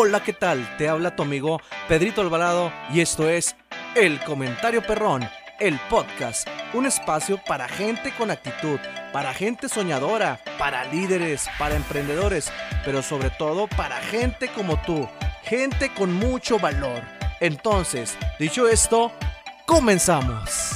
Hola, ¿qué tal? Te habla tu amigo Pedrito Alvarado y esto es El Comentario Perrón, el podcast, un espacio para gente con actitud, para gente soñadora, para líderes, para emprendedores, pero sobre todo para gente como tú, gente con mucho valor. Entonces, dicho esto, comenzamos.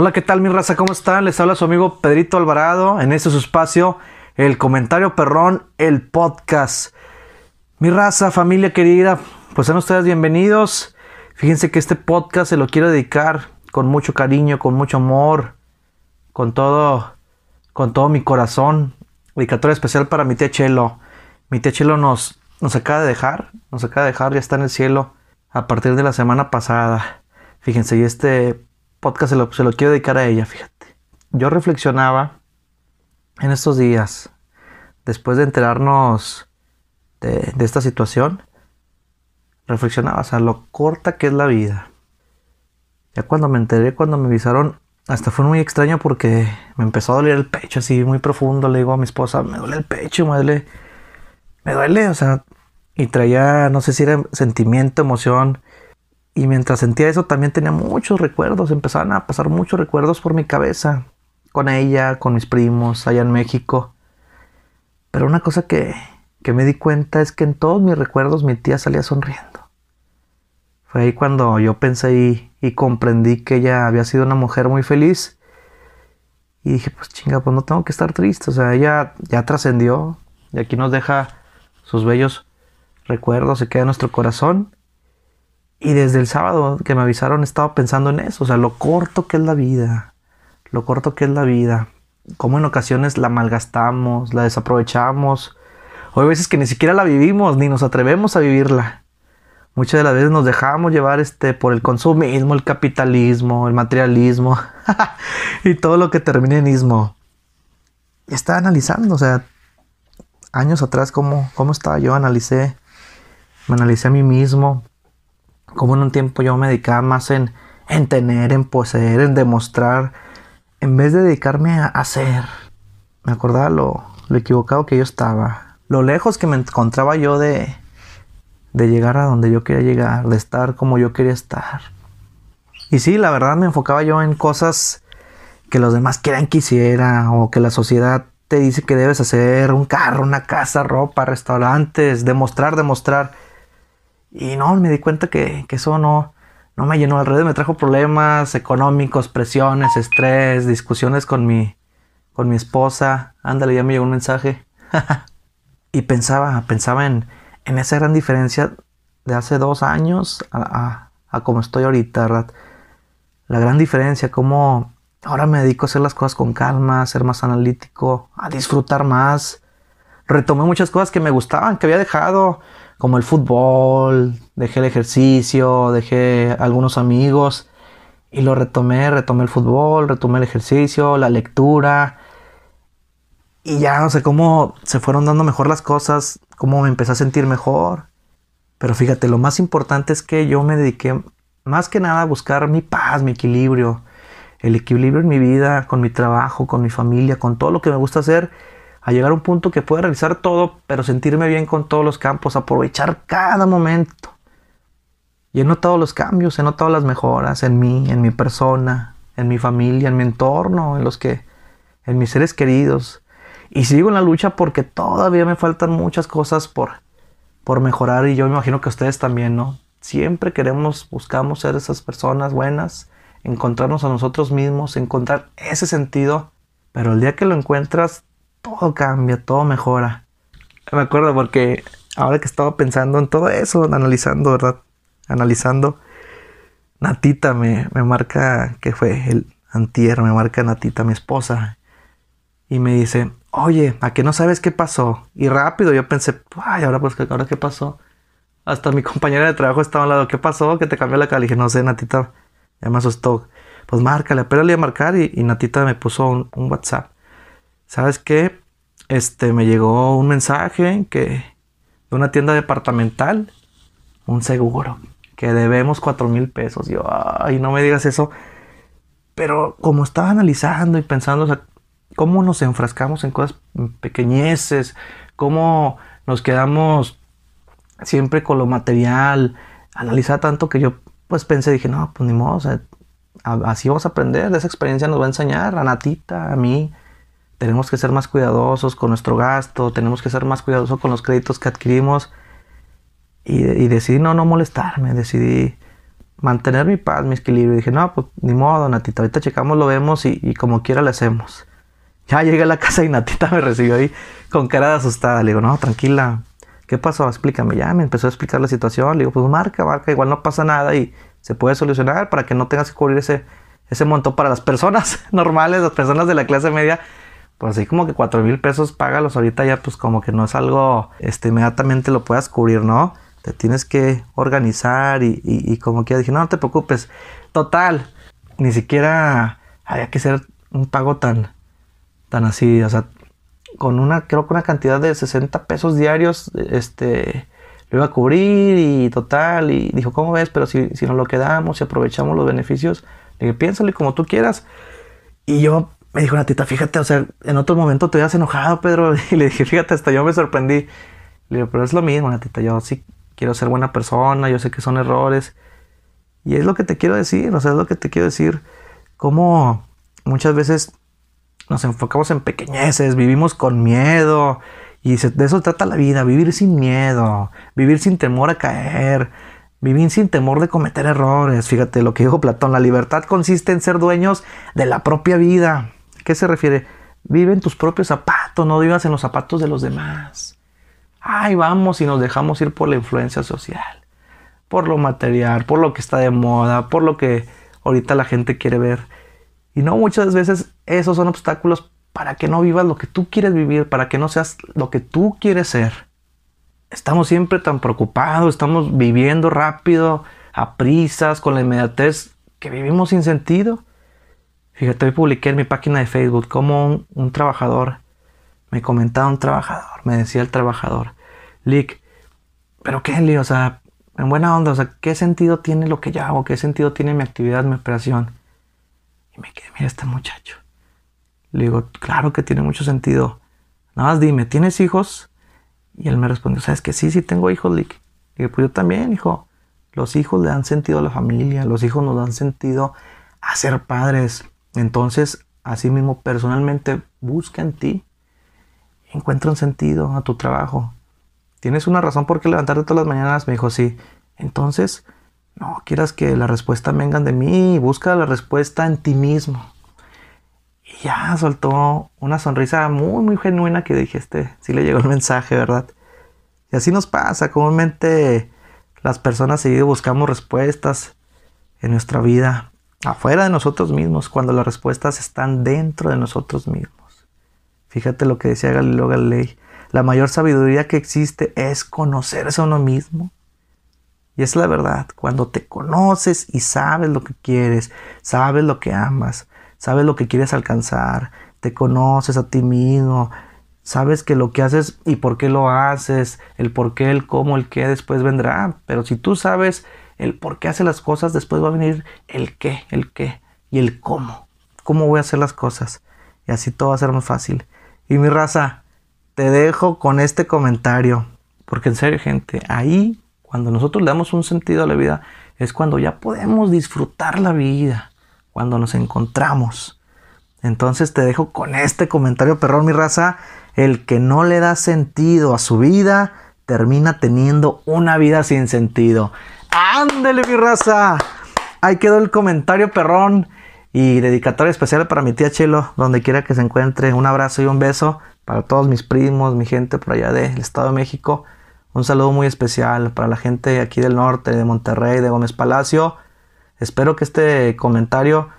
Hola, ¿qué tal mi raza? ¿Cómo están? Les habla su amigo Pedrito Alvarado en este su espacio, el comentario perrón, el podcast. Mi raza, familia querida, pues sean ustedes bienvenidos. Fíjense que este podcast se lo quiero dedicar con mucho cariño, con mucho amor, con todo, con todo mi corazón. Dedicatoria especial para mi tía Chelo. Mi tía Chelo nos, nos acaba de dejar, nos acaba de dejar, ya está en el cielo a partir de la semana pasada. Fíjense, y este podcast se lo, quiero dedicar a ella, fíjate. Yo reflexionaba en estos días, después de enterarnos de, de esta situación, reflexionaba, o sea, lo corta que es la vida. Ya cuando me enteré, cuando me avisaron, hasta fue muy extraño porque me empezó a doler el pecho así muy profundo. Le digo a mi esposa, me duele el pecho, me duele, me duele, o sea, y traía, no sé si era sentimiento, emoción, y mientras sentía eso también tenía muchos recuerdos, empezaban a pasar muchos recuerdos por mi cabeza, con ella, con mis primos, allá en México. Pero una cosa que, que me di cuenta es que en todos mis recuerdos mi tía salía sonriendo. Fue ahí cuando yo pensé y, y comprendí que ella había sido una mujer muy feliz. Y dije, pues chinga, pues no tengo que estar triste. O sea, ella ya trascendió y aquí nos deja sus bellos recuerdos, se queda en nuestro corazón. Y desde el sábado que me avisaron estaba pensando en eso, o sea, lo corto que es la vida, lo corto que es la vida, cómo en ocasiones la malgastamos, la desaprovechamos, o hay veces que ni siquiera la vivimos, ni nos atrevemos a vivirla. Muchas de las veces nos dejamos llevar este, por el consumismo, el capitalismo, el materialismo y todo lo que termina en ismo. Estaba analizando, o sea, años atrás cómo, cómo estaba yo, analicé, me analicé a mí mismo, como en un tiempo yo me dedicaba más en, en tener, en poseer, en demostrar, en vez de dedicarme a hacer. Me acordaba lo, lo equivocado que yo estaba, lo lejos que me encontraba yo de, de llegar a donde yo quería llegar, de estar como yo quería estar. Y sí, la verdad me enfocaba yo en cosas que los demás quieran que hiciera o que la sociedad te dice que debes hacer, un carro, una casa, ropa, restaurantes, demostrar, demostrar. Y no, me di cuenta que, que eso no, no me llenó. Al revés me trajo problemas económicos, presiones, estrés, discusiones con mi, con mi esposa. Ándale, ya me llegó un mensaje. y pensaba, pensaba en, en esa gran diferencia de hace dos años a, a, a como estoy ahorita, ¿verdad? La gran diferencia, cómo ahora me dedico a hacer las cosas con calma, a ser más analítico, a disfrutar más. Retomé muchas cosas que me gustaban, que había dejado como el fútbol, dejé el ejercicio, dejé algunos amigos y lo retomé, retomé el fútbol, retomé el ejercicio, la lectura y ya no sé cómo se fueron dando mejor las cosas, cómo me empecé a sentir mejor. Pero fíjate, lo más importante es que yo me dediqué más que nada a buscar mi paz, mi equilibrio, el equilibrio en mi vida, con mi trabajo, con mi familia, con todo lo que me gusta hacer a llegar a un punto que pueda realizar todo, pero sentirme bien con todos los campos, aprovechar cada momento. Y he notado los cambios, he notado las mejoras en mí, en mi persona, en mi familia, en mi entorno, en los que, en mis seres queridos. Y sigo en la lucha porque todavía me faltan muchas cosas por, por mejorar y yo me imagino que ustedes también, ¿no? Siempre queremos, buscamos ser esas personas buenas, encontrarnos a nosotros mismos, encontrar ese sentido, pero el día que lo encuentras todo cambia, todo mejora. Me acuerdo porque ahora que estaba pensando en todo eso, analizando, ¿verdad? Analizando, Natita me, me marca, que fue el antier, me marca Natita, mi esposa, y me dice, oye, ¿a qué no sabes qué pasó? Y rápido yo pensé, ay, ahora pues, ¿ahora qué pasó? Hasta mi compañera de trabajo estaba al lado, ¿qué pasó? Que te cambió la cara. Dije, no sé, Natita, ya me asustó. Pues márcale, le a marcar y, Natita me puso un WhatsApp. ¿Sabes qué? Este, me llegó un mensaje que de una tienda departamental, un seguro. que debemos cuatro mil pesos. Yo, ay, no me digas eso. Pero como estaba analizando y pensando, o sea, cómo nos enfrascamos en cosas pequeñeces, cómo nos quedamos siempre con lo material, analizar tanto que yo pues pensé, dije, no, pues ni modo, o sea, así vamos a aprender, de esa experiencia nos va a enseñar a Natita, a mí. Tenemos que ser más cuidadosos con nuestro gasto, tenemos que ser más cuidadosos con los créditos que adquirimos. Y, decidí no, no molestarme, decidí mantener mi paz, mi equilibrio. Y dije, no, pues ni modo, Natita, ahorita checamos, lo vemos y, y como quiera le hacemos. Ya llegué a la casa y Natita me recibió ahí con cara de asustada. Le digo, no, tranquila, ¿qué pasó? Explícame. Ya me empezó a explicar la situación. Le digo, pues marca, marca, igual no pasa nada y se puede solucionar para que no tengas que cubrir ese, ese montón para las personas normales, las personas de la clase media. Pues así como que cuatro mil pesos págalos ahorita ya pues como que no es algo, este, inmediatamente lo puedas cubrir, ¿no? Te tienes que organizar y, y, y como que ya dije, no, no te preocupes. Total, ni siquiera había que ser un pago tan, tan así, o sea, con una, creo que una cantidad de 60 pesos diarios, este, lo iba a cubrir y total, y dijo, ¿cómo ves? Pero si, si nos lo quedamos y aprovechamos los beneficios, dije, piénsale como tú quieras. Y yo, me dijo tita, fíjate, o sea, en otro momento te habías enojado, Pedro, y le dije, fíjate, hasta yo me sorprendí. Le dije, pero es lo mismo, Natita, yo sí quiero ser buena persona, yo sé que son errores. Y es lo que te quiero decir, o sea, es lo que te quiero decir. Como muchas veces nos enfocamos en pequeñeces, vivimos con miedo. Y de eso trata la vida, vivir sin miedo, vivir sin temor a caer, vivir sin temor de cometer errores. Fíjate lo que dijo Platón, la libertad consiste en ser dueños de la propia vida. ¿Qué se refiere? Vive en tus propios zapatos, no vivas en los zapatos de los demás. Ay, vamos y nos dejamos ir por la influencia social, por lo material, por lo que está de moda, por lo que ahorita la gente quiere ver. Y no muchas veces esos son obstáculos para que no vivas lo que tú quieres vivir, para que no seas lo que tú quieres ser. Estamos siempre tan preocupados, estamos viviendo rápido, a prisas, con la inmediatez, que vivimos sin sentido. Fíjate, hoy publiqué en mi página de Facebook como un, trabajador, me comentaba un trabajador, me decía el trabajador, Lick, pero qué, o sea, en buena onda, o sea, ¿qué sentido tiene lo que yo hago? ¿Qué sentido tiene mi actividad, mi operación? Y me quedé, mira este muchacho. Le digo, claro que tiene mucho sentido. Nada más dime, ¿tienes hijos? Y él me respondió, ¿sabes que sí, sí tengo hijos, Lick? Y yo, pues yo también, hijo. Los hijos le dan sentido a la familia, los hijos nos dan sentido a ser padres. Entonces, así mismo, personalmente, busca en ti. Encuentra un sentido a tu trabajo. ¿Tienes una razón por qué levantarte todas las mañanas? Me dijo, sí. Entonces, no quieras que la respuesta venga de mí, busca la respuesta en ti mismo. Y ya soltó una sonrisa muy, muy genuina que dijiste, sí le llegó el mensaje, ¿verdad? Y así nos pasa, comúnmente las personas seguido buscamos respuestas en nuestra vida, afuera de nosotros mismos, cuando las respuestas están dentro de nosotros mismos. Fíjate lo que decía Galileo Galilei, la mayor sabiduría que existe es conocerse a uno mismo. Y es la verdad, cuando te conoces y sabes lo que quieres, sabes lo que amas, sabes lo que quieres alcanzar, te conoces a ti mismo, sabes que lo que haces y por qué lo haces, el por qué, el cómo, el qué después vendrá. Pero si tú sabes el por qué hace las cosas, después va a venir el qué, el qué y el cómo. ¿Cómo voy a hacer las cosas? Y así todo va a ser más fácil. Y mi raza, te dejo con este comentario. Porque en serio, gente, ahí, cuando nosotros le damos un sentido a la vida, es cuando ya podemos disfrutar la vida cuando nos encontramos. Entonces te dejo con este comentario, perrón, mi raza. El que no le da sentido a su vida, termina teniendo una vida sin sentido. Ándele, mi raza. Ahí quedó el comentario, perrón. Y dedicatoria especial para mi tía Chelo, donde quiera que se encuentre. Un abrazo y un beso para todos mis primos, mi gente por allá del Estado de México. Un saludo muy especial para la gente aquí del norte, de Monterrey, de Gómez Palacio. Espero que este comentario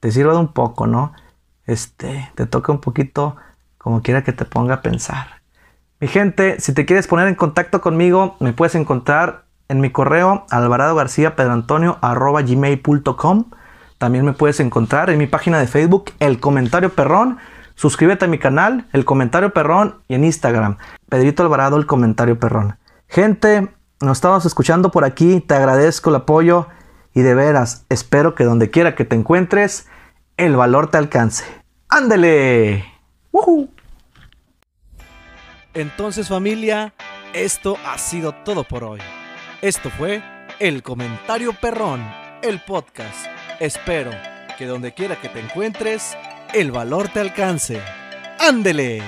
te sirva de un poco, ¿no? Este, te toque un poquito como quiera que te ponga a pensar. Mi gente, si te quieres poner en contacto conmigo, me puedes encontrar en mi correo alvarado garcía gmail.com. También me puedes encontrar en mi página de Facebook, El Comentario Perrón. Suscríbete a mi canal, El Comentario Perrón, y en Instagram, Pedrito Alvarado, El Comentario Perrón. Gente, nos estamos escuchando por aquí, te agradezco el apoyo y de veras, espero que donde quiera que te encuentres, el valor te alcance. ¡Ándele! Entonces familia, esto ha sido todo por hoy. Esto fue El Comentario Perrón, el podcast. Espero que donde quiera que te encuentres, el valor te alcance. ¡Ándele!